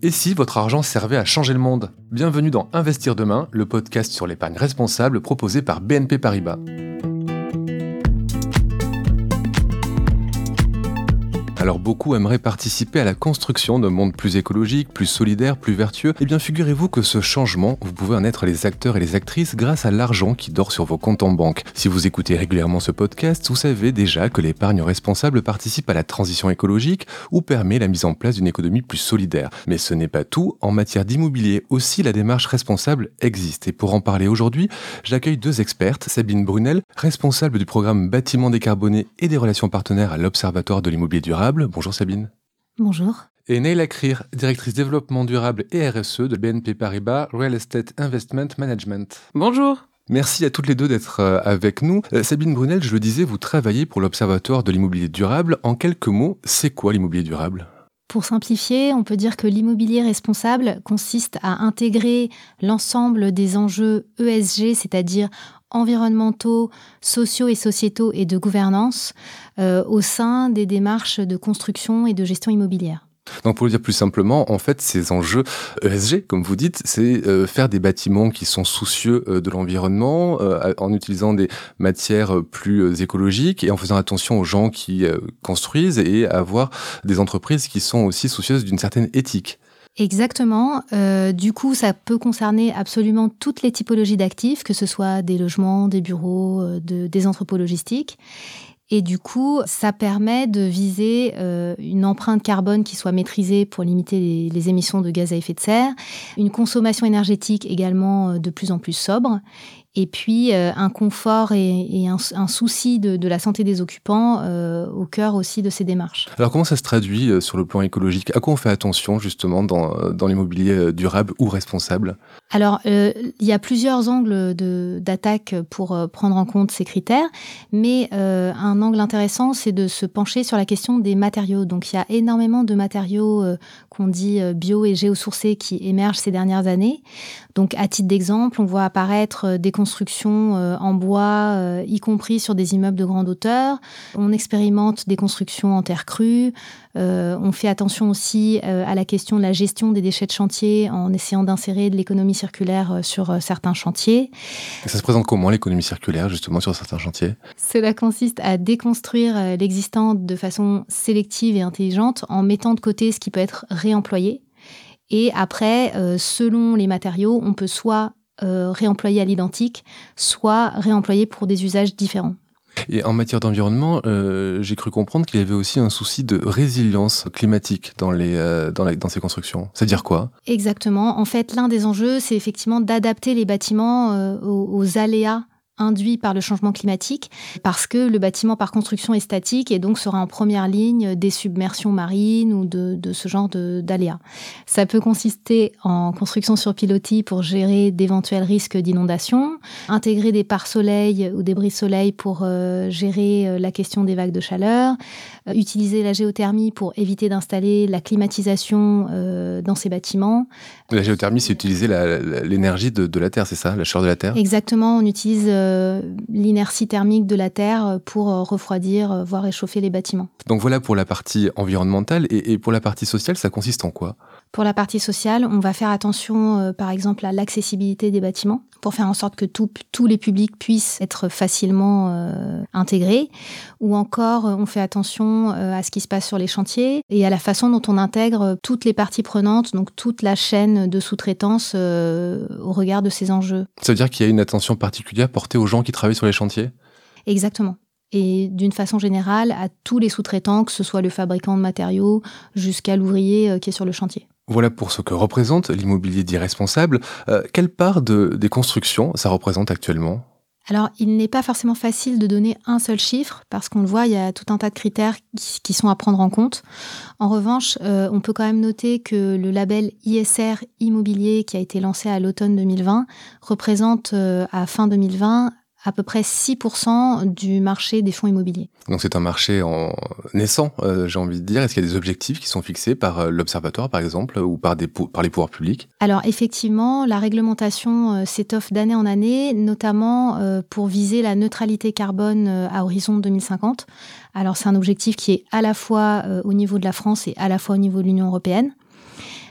Et si votre argent servait à changer le monde? Bienvenue dans Investir demain, le podcast sur l'épargne responsable proposé par BNP Paribas. Alors beaucoup aimeraient participer à la construction d'un monde plus écologique, plus solidaire, plus vertueux. Eh bien figurez-vous que ce changement, vous pouvez en être les acteurs et les actrices grâce à l'argent qui dort sur vos comptes en banque. Si vous écoutez régulièrement ce podcast, vous savez déjà que l'épargne responsable participe à la transition écologique ou permet la mise en place d'une économie plus solidaire. Mais ce n'est pas tout, en matière d'immobilier aussi la démarche responsable existe. Et pour en parler aujourd'hui, j'accueille deux expertes, Sabine Brunel, responsable du programme Bâtiment décarboné et des relations partenaires à l'Observatoire de l'immobilier durable Bonjour Sabine. Bonjour. Et Neil Akrir, directrice développement durable et RSE de BNP Paribas Real Estate Investment Management. Bonjour. Merci à toutes les deux d'être euh, avec nous. Euh, Sabine Brunel, je le disais, vous travaillez pour l'Observatoire de l'immobilier durable. En quelques mots, c'est quoi l'immobilier durable? Pour simplifier, on peut dire que l'immobilier responsable consiste à intégrer l'ensemble des enjeux ESG, c'est-à-dire environnementaux, sociaux et sociétaux et de gouvernance euh, au sein des démarches de construction et de gestion immobilière. Donc pour le dire plus simplement, en fait, ces enjeux ESG, comme vous dites, c'est euh, faire des bâtiments qui sont soucieux euh, de l'environnement, en utilisant des matières plus écologiques et en faisant attention aux gens qui construisent et avoir des entreprises qui sont aussi soucieuses d'une certaine éthique. Exactement. Euh, du coup, ça peut concerner absolument toutes les typologies d'actifs, que ce soit des logements, des bureaux, euh, des entrepôts logistiques. Et du coup, ça permet de viser euh, une empreinte carbone qui soit maîtrisée pour limiter les, les, émissions de gaz à effet de serre, une consommation énergétique également de plus en plus sobre, et puis euh, un confort et, un, souci de, la santé des occupants euh, au cœur aussi de ces démarches. Alors comment ça se traduit euh, sur le plan écologique? À quoi on fait attention justement dans, dans l'immobilier durable ou responsable? Alors il y a plusieurs angles d'attaque pour prendre en compte ces critères, mais un angle intéressant c'est de se pencher sur la question des matériaux. Donc il y a énormément de matériaux qu'on dit bio et géosourcés qui émergent ces dernières années. Donc à titre d'exemple, on voit apparaître des constructions euh, en bois, euh, y compris sur des immeubles de grande hauteur. On expérimente des constructions en terre crue. Euh, on fait attention aussi à la question de la gestion des déchets de chantier en essayant d'insérer de l'économie circulaire sur certains chantiers. ça se présente comment l'économie circulaire justement sur certains chantiers? Cela consiste à déconstruire l'existant de façon sélective et intelligente en mettant de côté ce qui peut être réemployé. Et après, selon les matériaux, on peut soit euh, réemployés à l'identique, soit réemployés pour des usages différents. Et en matière d'environnement, euh, j'ai cru comprendre qu'il y avait aussi un souci de résilience climatique dans, les, euh, dans, dans ces constructions. C'est-à-dire quoi? Exactement. En fait, l'un des enjeux, c'est effectivement d'adapter les bâtiments aux, aléas induit par le changement climatique, parce que le bâtiment par construction est statique et donc sera en première ligne des submersions marines ou de, ce genre d'aléas. Ça peut consister en construction sur pilotis pour gérer d'éventuels risques d'inondation, intégrer des pare soleil ou des brise-soleil pour euh, gérer euh, la question des vagues de chaleur, utiliser la géothermie pour éviter d'installer la climatisation dans ces bâtiments. La géothermie, c'est utiliser l'énergie de, de, la Terre, c'est ça, la chaleur de la Terre? Exactement, on utilise euh, l'inertie thermique de la Terre pour euh, refroidir, euh, voire réchauffer les bâtiments. Donc voilà pour la partie environnementale. Et, pour la partie sociale, ça consiste en quoi? Pour la partie sociale, on va faire attention, par exemple, à l'accessibilité des bâtiments pour faire en sorte que tous les publics puissent être facilement intégrés. Ou encore, on fait attention à ce qui se passe sur les chantiers et à la façon dont on intègre toutes les parties prenantes, donc toute la chaîne de sous-traitance au regard de ces enjeux. Ça veut dire qu'il y a une attention particulière portée aux gens qui travaillent sur les chantiers? Exactement. Et d'une façon générale, à tous les sous-traitants, que ce soit le fabricant de matériaux jusqu'à l'ouvrier euh, qui est sur le chantier. Voilà pour ce que représente l'immobilier dit responsable. Euh, quelle part de, des constructions ça représente actuellement? Alors, il n'est pas forcément facile de donner un seul chiffre parce qu'on le voit, il y a tout un tas de critères qui, sont à prendre en compte. En revanche, euh, on peut quand même noter que le label ISR immobilier qui a été lancé à l'automne 2020 représente euh, à fin 2020 à peu près 6% du marché des fonds immobiliers. Donc c'est un marché en naissant, euh, j'ai envie de dire. Est-ce qu'il y a des objectifs qui sont fixés par euh, l'Observatoire, par exemple, ou par, des, par les pouvoirs publics? Alors effectivement, la réglementation euh, s'étoffe d'année en année, notamment pour viser la neutralité carbone à horizon 2050. Alors c'est un objectif qui est à la fois au niveau de la France et à la fois au niveau de l'Union européenne.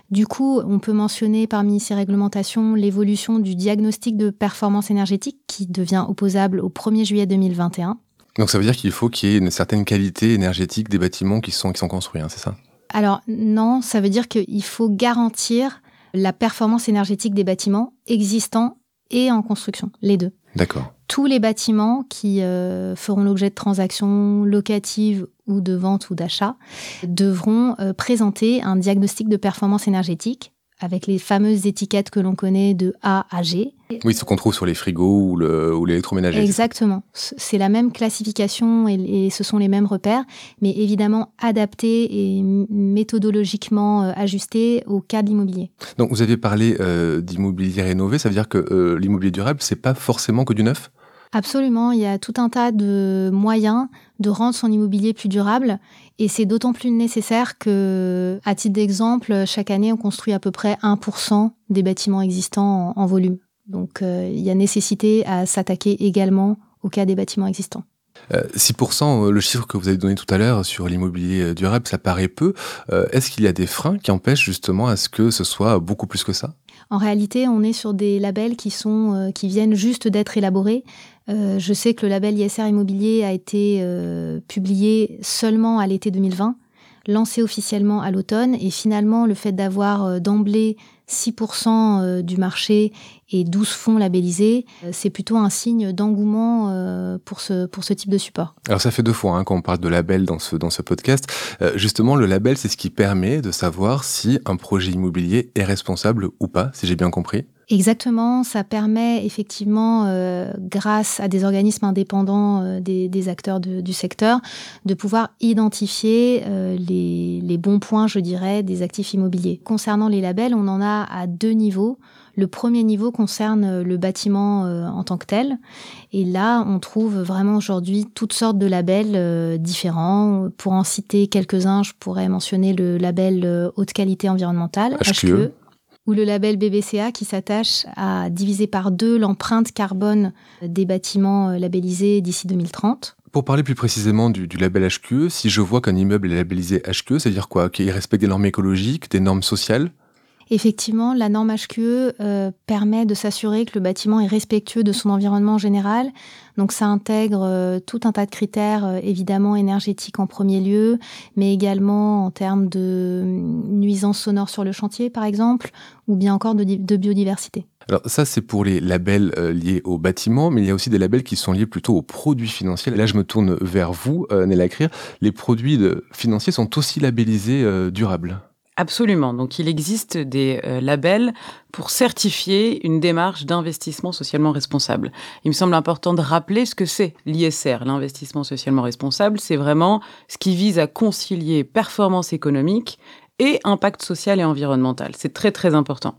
Du coup, on peut mentionner parmi ces réglementations l'évolution du diagnostic de performance énergétique qui devient opposable au 1er juillet 2021. Donc ça veut dire qu'il faut qu'il y ait une certaine qualité énergétique des bâtiments qui sont, qui sont construits, hein, c'est ça? Alors non, ça veut dire qu'il faut garantir la performance énergétique des bâtiments existants et en construction, les deux. D'accord. Tous les bâtiments qui euh, feront l'objet de transactions locatives ou de vente ou d'achat devront euh, présenter un diagnostic de performance énergétique avec les fameuses étiquettes que l'on connaît de A à G. Oui, ce qu'on trouve sur les frigos ou l'électroménager. Exactement. C'est la même classification et, ce sont les mêmes repères, mais évidemment adaptés et méthodologiquement euh, ajustés au cas de l'immobilier. Donc vous avez parlé euh, d'immobilier rénové, ça veut dire que euh, l'immobilier durable, c'est pas forcément que du neuf? Absolument, il y a tout un tas de moyens de rendre son immobilier plus durable et c'est d'autant plus nécessaire que, à titre d'exemple, chaque année on construit à peu près 1% des bâtiments existants en, volume. Donc euh, il y a nécessité à s'attaquer également au cas des bâtiments existants. 6%, euh, le chiffre que vous avez donné tout à l'heure sur l'immobilier durable, ça paraît peu. Euh, est-ce qu'il y a des freins qui empêchent justement à ce que ce soit beaucoup plus que ça? En réalité, on est sur des labels qui, sont, qui viennent juste d'être élaborés. Euh, je sais que le label ISR immobilier a été euh, publié seulement à l'été 2020, lancé officiellement à l'automne, et finalement le fait d'avoir euh, d'emblée 6% du marché et 12 fonds labellisés, c'est plutôt un signe d'engouement pour ce, pour ce type de support. Alors ça fait deux fois hein, qu'on parle de label dans ce, dans ce podcast. justement, le label, c'est ce qui permet de savoir si un projet immobilier est responsable ou pas, si j'ai bien compris. Exactement, ça permet effectivement, euh, grâce à des organismes indépendants euh, des, acteurs du secteur, de pouvoir identifier euh, les, les, bons points, je dirais, des actifs immobiliers. Concernant les labels, on en a à deux niveaux. Le premier niveau concerne le bâtiment en tant que tel. Et là, on trouve vraiment aujourd'hui toutes sortes de labels différents. Pour en citer quelques-uns, je pourrais mentionner le label haute qualité environnementale, HQE ou le label BBCA qui s'attache à diviser par deux l'empreinte carbone des bâtiments euh, labellisés d'ici 2030. Pour parler plus précisément du, label HQE, si je vois qu'un immeuble est labellisé HQE, c'est-à-dire quoi? Qu'il respecte des normes écologiques, des normes sociales? Effectivement, la norme HQE euh, permet de s'assurer que le bâtiment est respectueux de son environnement général. Donc ça intègre euh, tout un tas de critères, euh, évidemment énergétiques en premier lieu, mais également en termes de nuisances sonores sur le chantier, par exemple, ou bien encore de, biodiversité. Alors ça, c'est pour les labels liés au bâtiment, mais il y a aussi des labels qui sont liés plutôt aux produits financiers. Là, je me tourne vers vous, Néla Crier. Les produits financiers sont aussi labellisés durables Absolument. Donc il existe des euh, labels pour certifier une démarche d'investissement socialement responsable. Il me semble important de rappeler ce que c'est l'ISR, l'investissement socialement responsable. C'est vraiment ce qui vise à concilier performance économique et impact social et environnemental. C'est très très important.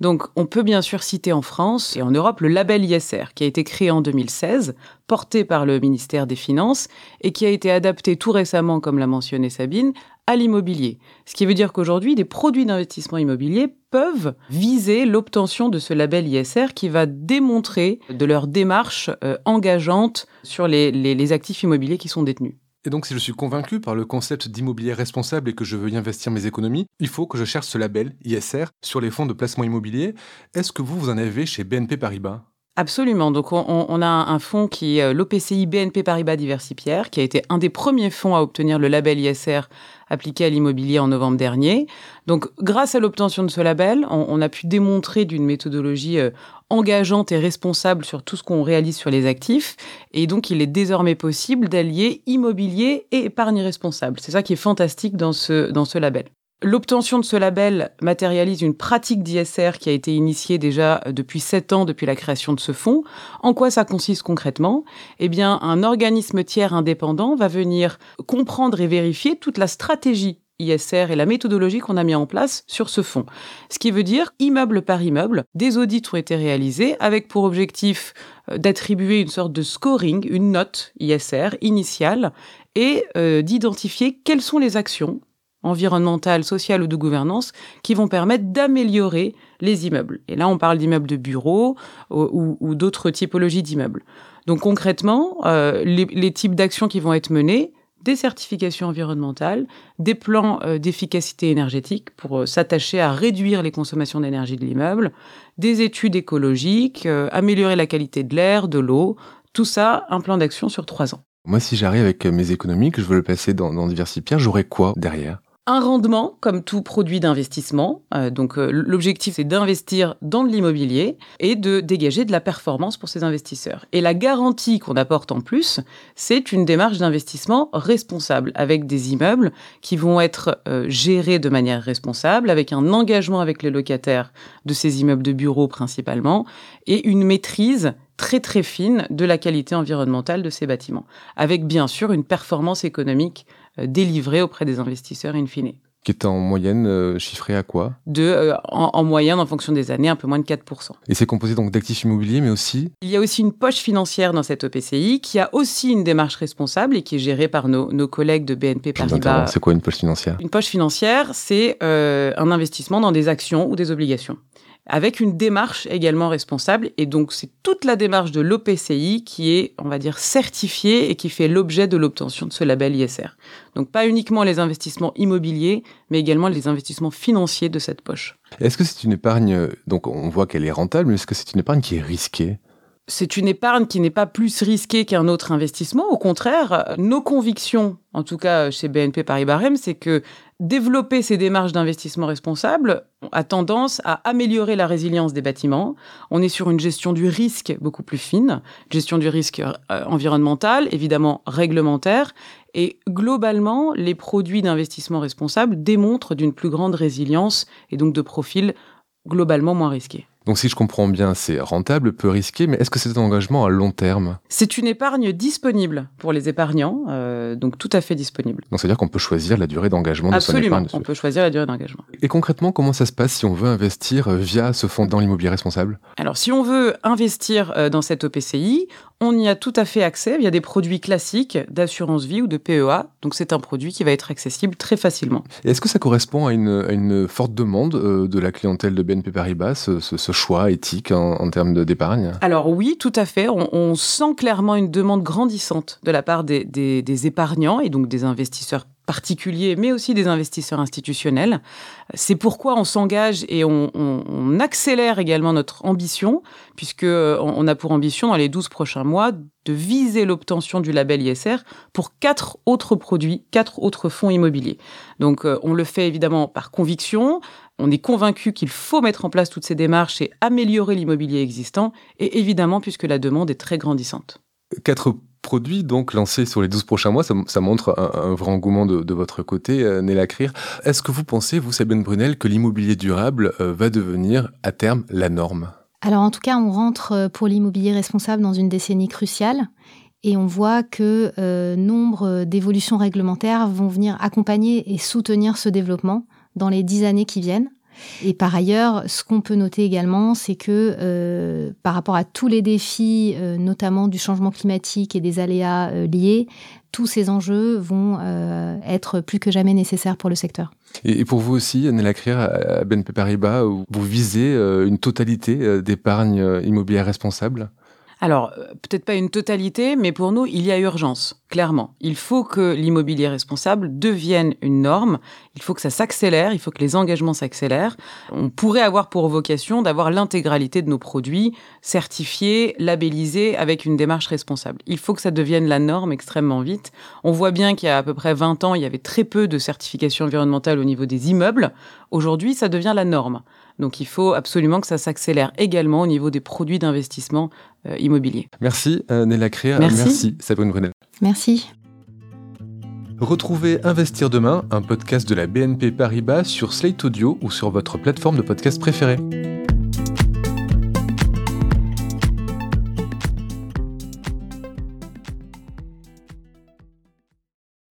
Donc on peut bien sûr citer en France et en Europe le label ISR qui a été créé en 2016, porté par le ministère des Finances et qui a été adapté tout récemment, comme l'a mentionné Sabine, à l'immobilier. Ce qui veut dire qu'aujourd'hui, des produits d'investissement immobilier peuvent viser l'obtention de ce label ISR qui va démontrer de leur démarche euh, engageante sur les actifs immobiliers qui sont détenus. Et donc, si je suis convaincu par le concept d'immobilier responsable et que je veux y investir mes économies, il faut que je cherche ce label ISR sur les fonds de placement immobilier. Est-ce que vous, vous en avez chez BNP Paribas? Absolument. Donc, on, a un fonds qui est euh, l'OPCI BNP Paribas Diversipierre, qui a été un des premiers fonds à obtenir le label ISR appliqué à l'immobilier en novembre dernier. Donc, grâce à l'obtention de ce label, on, a pu démontrer d'une méthodologie euh, engageante et responsable sur tout ce qu'on réalise sur les actifs. Et donc, il est désormais possible d'allier immobilier et épargne responsable. C'est ça qui est fantastique dans ce, dans ce label. L'obtention de ce label matérialise une pratique d'ISR qui a été initiée déjà depuis sept ans depuis la création de ce fonds. En quoi ça consiste concrètement? Eh bien, un organisme tiers indépendant va venir comprendre et vérifier toute la stratégie ISR et la méthodologie qu'on a mis en place sur ce fonds. Ce qui veut dire, immeuble par immeuble, des audits ont été réalisés avec pour objectif euh, d'attribuer une sorte de scoring, une note ISR initiale, et euh, d'identifier quelles sont les actions environnementales, sociales ou de gouvernance qui vont permettre d'améliorer les immeubles. Et là, on parle d'immeubles de bureaux ou, d'autres typologies d'immeubles. Donc concrètement, euh, les, types d'actions qui vont être menées, des certifications environnementales, des plans euh, d'efficacité énergétique pour euh, s'attacher à réduire les consommations d'énergie de l'immeuble, des études écologiques, euh, améliorer la qualité de l'air, de l'eau, tout ça, un plan d'action sur trois ans. Moi, si j'arrive avec mes économies, que je veux le passer dans, dans Diversipierre, j'aurai quoi derrière? Un rendement comme tout produit d'investissement. Euh, donc euh, l'objectif c'est d'investir dans de l'immobilier et de dégager de la performance pour ces investisseurs. Et la garantie qu'on apporte en plus, c'est une démarche d'investissement responsable avec des immeubles qui vont être euh, gérés de manière responsable, avec un engagement avec les locataires de ces immeubles de bureaux principalement et une maîtrise très très fine de la qualité environnementale de ces bâtiments, avec bien sûr une performance économique délivrée auprès des investisseurs in fine. Qui est en moyenne euh, chiffré à quoi? De, euh, en, moyenne, en fonction des années, un peu moins de 4%. Et c'est composé donc d'actifs immobiliers, mais aussi? Il y a aussi une poche financière dans cette EPCI qui a aussi une démarche responsable et qui est gérée par nos, nos collègues de BNP Paribas. C'est quoi une poche financière? Une poche financière, c'est un investissement dans des actions ou des obligations avec une démarche également responsable. Et donc, c'est toute la démarche de l'OPCI qui est, on va dire, certifiée et qui fait l'objet de l'obtention de ce label ISR. Donc, pas uniquement les investissements immobiliers, mais également les investissements financiers de cette poche. Est-ce que c'est une épargne, donc on voit qu'elle est rentable, mais est-ce que c'est une épargne qui est risquée? C'est une épargne qui n'est pas plus risquée qu'un autre investissement. Au contraire, nos convictions, en tout cas chez BNP Paribas c'est que développer ces démarches d'investissement responsable a tendance à améliorer la résilience des bâtiments. On est sur une gestion du risque beaucoup plus fine, gestion du risque euh, environnemental, évidemment réglementaire, et globalement, les produits d'investissement responsable démontrent d'une plus grande résilience et donc de profils globalement moins risqués. Donc si je comprends bien, c'est rentable, peu risqué, mais est-ce que c'est un engagement à long terme? C'est une épargne disponible pour les épargnants, euh, donc tout à fait disponible. Donc c'est-à-dire qu'on peut choisir la durée d'engagement de son épargne Absolument, on peut choisir la durée d'engagement. Et concrètement, comment ça se passe si on veut investir euh, via ce fonds dans l'immobilier responsable? Alors si on veut investir euh, dans cette OPCI, on y a tout à fait accès via des produits classiques d'assurance vie ou de PEA. Donc c'est un produit qui va être accessible très facilement. Est-ce que ça correspond à une, forte demande euh, de la clientèle de BNP Paribas, ce, choix éthique en, termes d'épargne? Alors oui, tout à fait. On, sent clairement une demande grandissante de la part des épargnants et donc des investisseurs particuliers, mais aussi des investisseurs institutionnels. C'est pourquoi on s'engage et on, accélère également notre ambition, puisque euh, on a pour ambition dans les 12 prochains mois de viser l'obtention du label ISR pour quatre autres produits, quatre autres fonds immobiliers. Donc euh, on le fait évidemment par conviction, on est convaincu qu'il faut mettre en place toutes ces démarches et améliorer l'immobilier existant, et évidemment puisque la demande est très grandissante. Produits donc lancés sur les 12 prochains mois, ça, montre un, vrai engouement de, votre côté, euh, Néla Est-ce que vous pensez, vous, Sabine Brunel, que l'immobilier durable euh, va devenir à terme la norme? Alors en tout cas, on rentre euh, pour l'immobilier responsable dans une décennie cruciale. Et on voit que nombre d'évolutions réglementaires vont venir accompagner et soutenir ce développement dans les dix années qui viennent. Et par ailleurs, ce qu'on peut noter également, c'est que euh, par rapport à tous les défis, euh, notamment du changement climatique et des aléas euh, liés, tous ces enjeux vont être plus que jamais nécessaires pour le secteur. Et, pour vous aussi, Annela Crier, à BNP Paribas, vous visez une totalité d'épargne immobilière responsable? Alors, euh, peut-être pas une totalité, mais pour nous, il y a urgence, clairement. Il faut que l'immobilier responsable devienne une norme, il faut que ça s'accélère, il faut que les engagements s'accélèrent. On pourrait avoir pour vocation d'avoir l'intégralité de nos produits certifiés, labellisés, avec une démarche responsable. Il faut que ça devienne la norme extrêmement vite. On voit bien qu'il y a à peu près 20 ans, il y avait très peu de certification environnementale au niveau des immeubles. Aujourd'hui, ça devient la norme. Donc il faut absolument que ça s'accélère également au niveau des produits d'investissement euh, immobilier. Merci euh, Néla Créa. Merci. Merci Sabrine Brunel. Merci. Retrouvez Investir demain, un podcast de la BNP Paribas sur Slate Audio ou sur votre plateforme de podcast préférée.